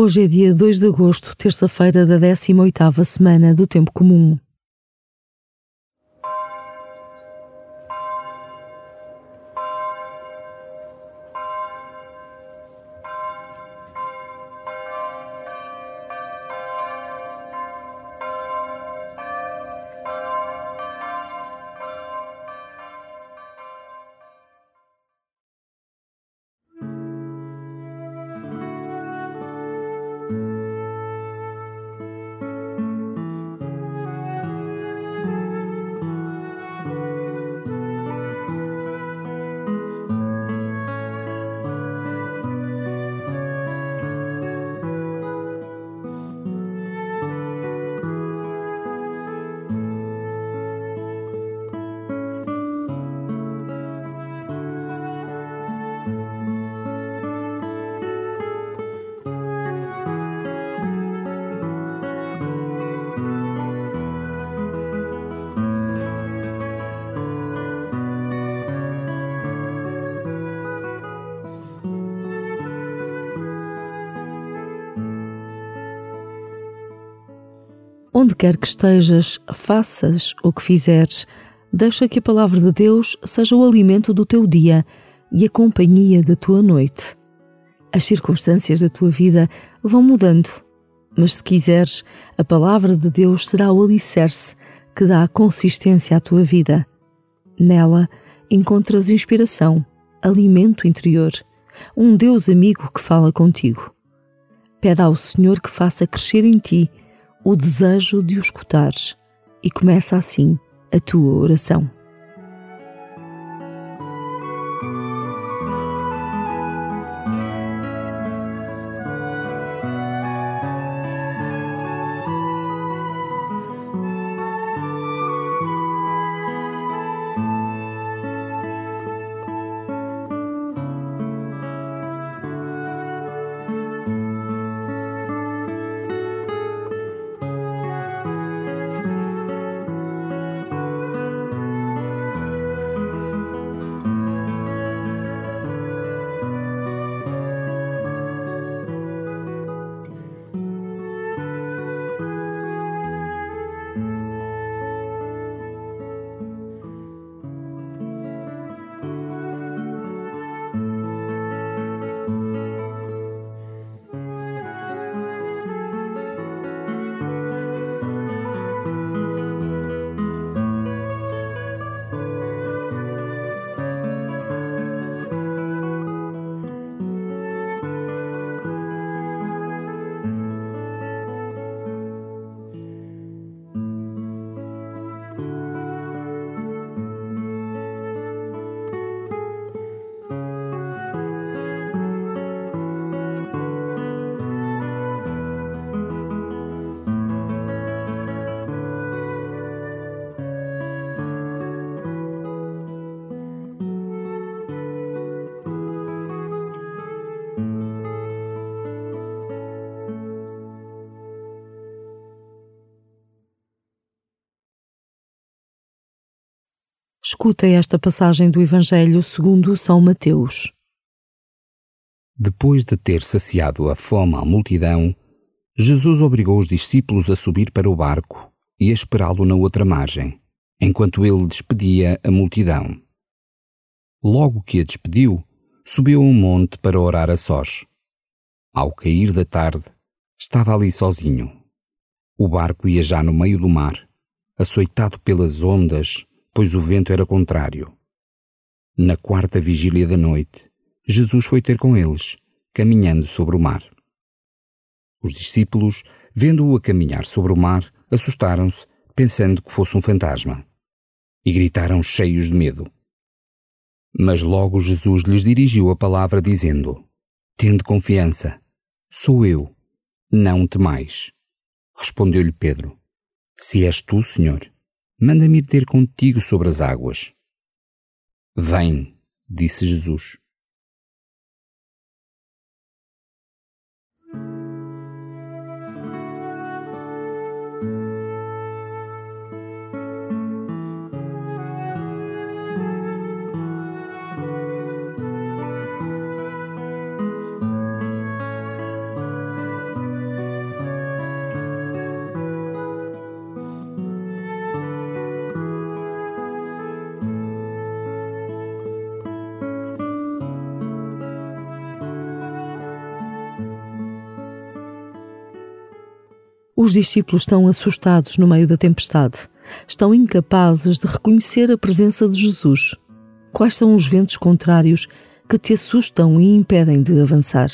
Hoje é dia 2 de agosto, terça-feira da 18ª semana do Tempo Comum. Onde quer que estejas, faças o que fizeres, deixa que a palavra de Deus seja o alimento do teu dia e a companhia da tua noite. As circunstâncias da tua vida vão mudando, mas se quiseres, a palavra de Deus será o alicerce que dá consistência à tua vida. Nela encontras inspiração, alimento interior, um Deus amigo que fala contigo. Pede ao Senhor que faça crescer em ti o desejo de o escutares e começa assim a tua oração. Escuta esta passagem do Evangelho segundo São Mateus. Depois de ter saciado a fome à multidão, Jesus obrigou os discípulos a subir para o barco e a esperá-lo na outra margem, enquanto ele despedia a multidão. Logo que a despediu, subiu um monte para orar a sós. Ao cair da tarde, estava ali sozinho. O barco ia já no meio do mar, açoitado pelas ondas pois o vento era contrário. Na quarta vigília da noite, Jesus foi ter com eles, caminhando sobre o mar. Os discípulos, vendo-o a caminhar sobre o mar, assustaram-se, pensando que fosse um fantasma, e gritaram cheios de medo. Mas logo Jesus lhes dirigiu a palavra, dizendo: Tende confiança, sou eu, não temais. Respondeu-lhe Pedro: Se és tu, Senhor, manda-me ir ter contigo sobre as águas. Vem, disse Jesus. Os discípulos estão assustados no meio da tempestade. Estão incapazes de reconhecer a presença de Jesus. Quais são os ventos contrários que te assustam e impedem de avançar?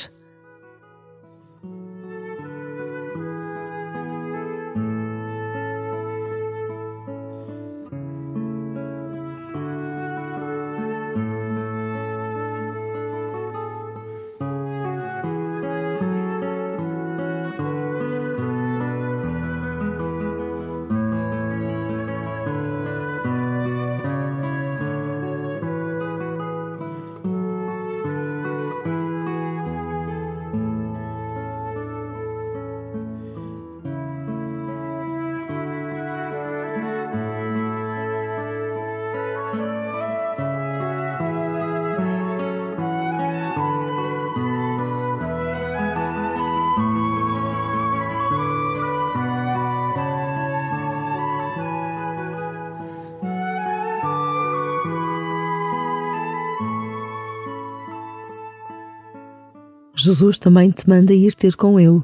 Jesus também te manda ir ter com Ele.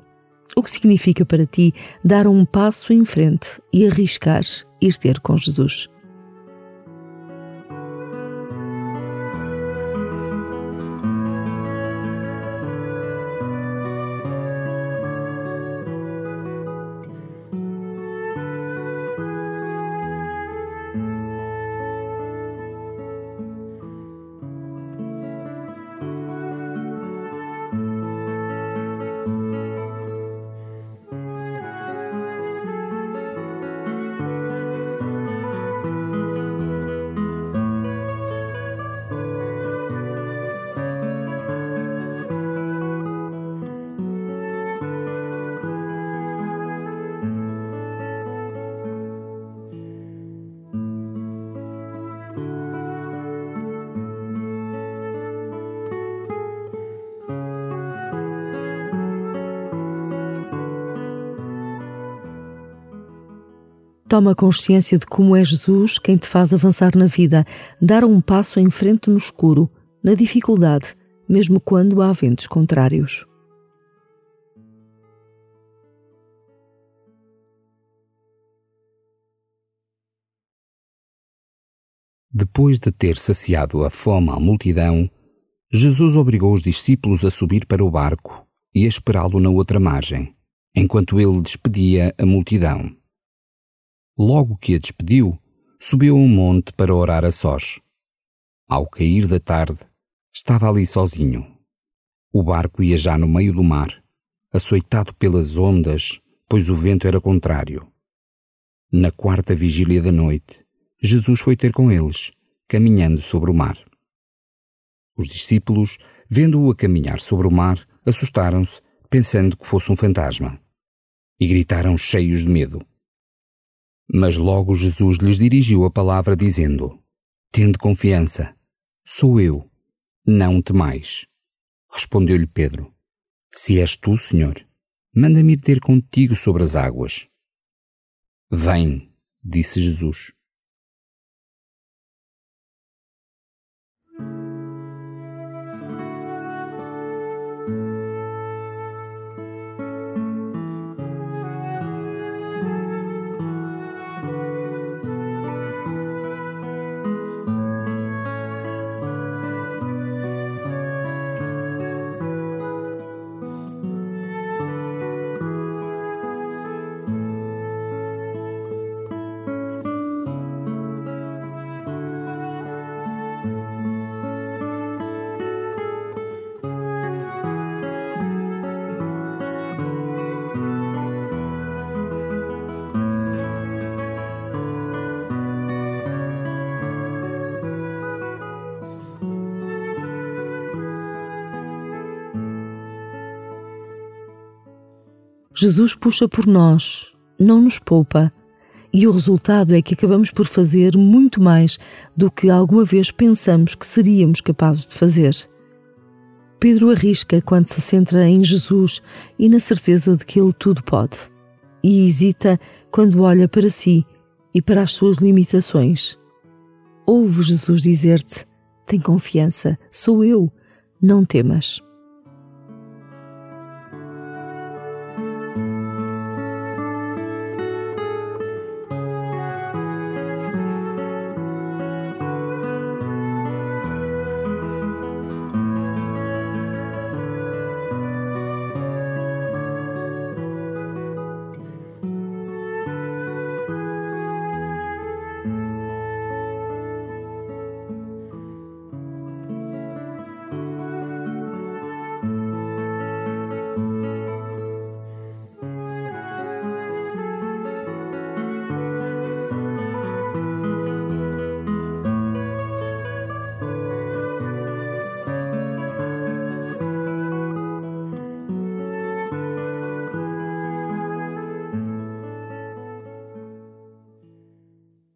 O que significa para ti dar um passo em frente e arriscar ir ter com Jesus? Toma consciência de como é Jesus quem te faz avançar na vida, dar um passo em frente no escuro, na dificuldade, mesmo quando há ventos contrários. Depois de ter saciado a fome à multidão, Jesus obrigou os discípulos a subir para o barco e a esperá-lo na outra margem, enquanto ele despedia a multidão. Logo que a despediu, subiu um monte para orar a sós. Ao cair da tarde, estava ali sozinho. O barco ia já no meio do mar, açoitado pelas ondas, pois o vento era contrário. Na quarta vigília da noite, Jesus foi ter com eles, caminhando sobre o mar. Os discípulos, vendo-o a caminhar sobre o mar, assustaram-se, pensando que fosse um fantasma, e gritaram cheios de medo. Mas logo Jesus lhes dirigiu a palavra, dizendo: Tende confiança, sou eu, não temais. Respondeu-lhe Pedro: Se és tu, Senhor, manda-me ir ter contigo sobre as águas. Vem, disse Jesus. Jesus puxa por nós, não nos poupa, e o resultado é que acabamos por fazer muito mais do que alguma vez pensamos que seríamos capazes de fazer. Pedro arrisca quando se centra em Jesus e na certeza de que ele tudo pode, e hesita quando olha para si e para as suas limitações. Ouve Jesus dizer-te: tem confiança, sou eu, não temas.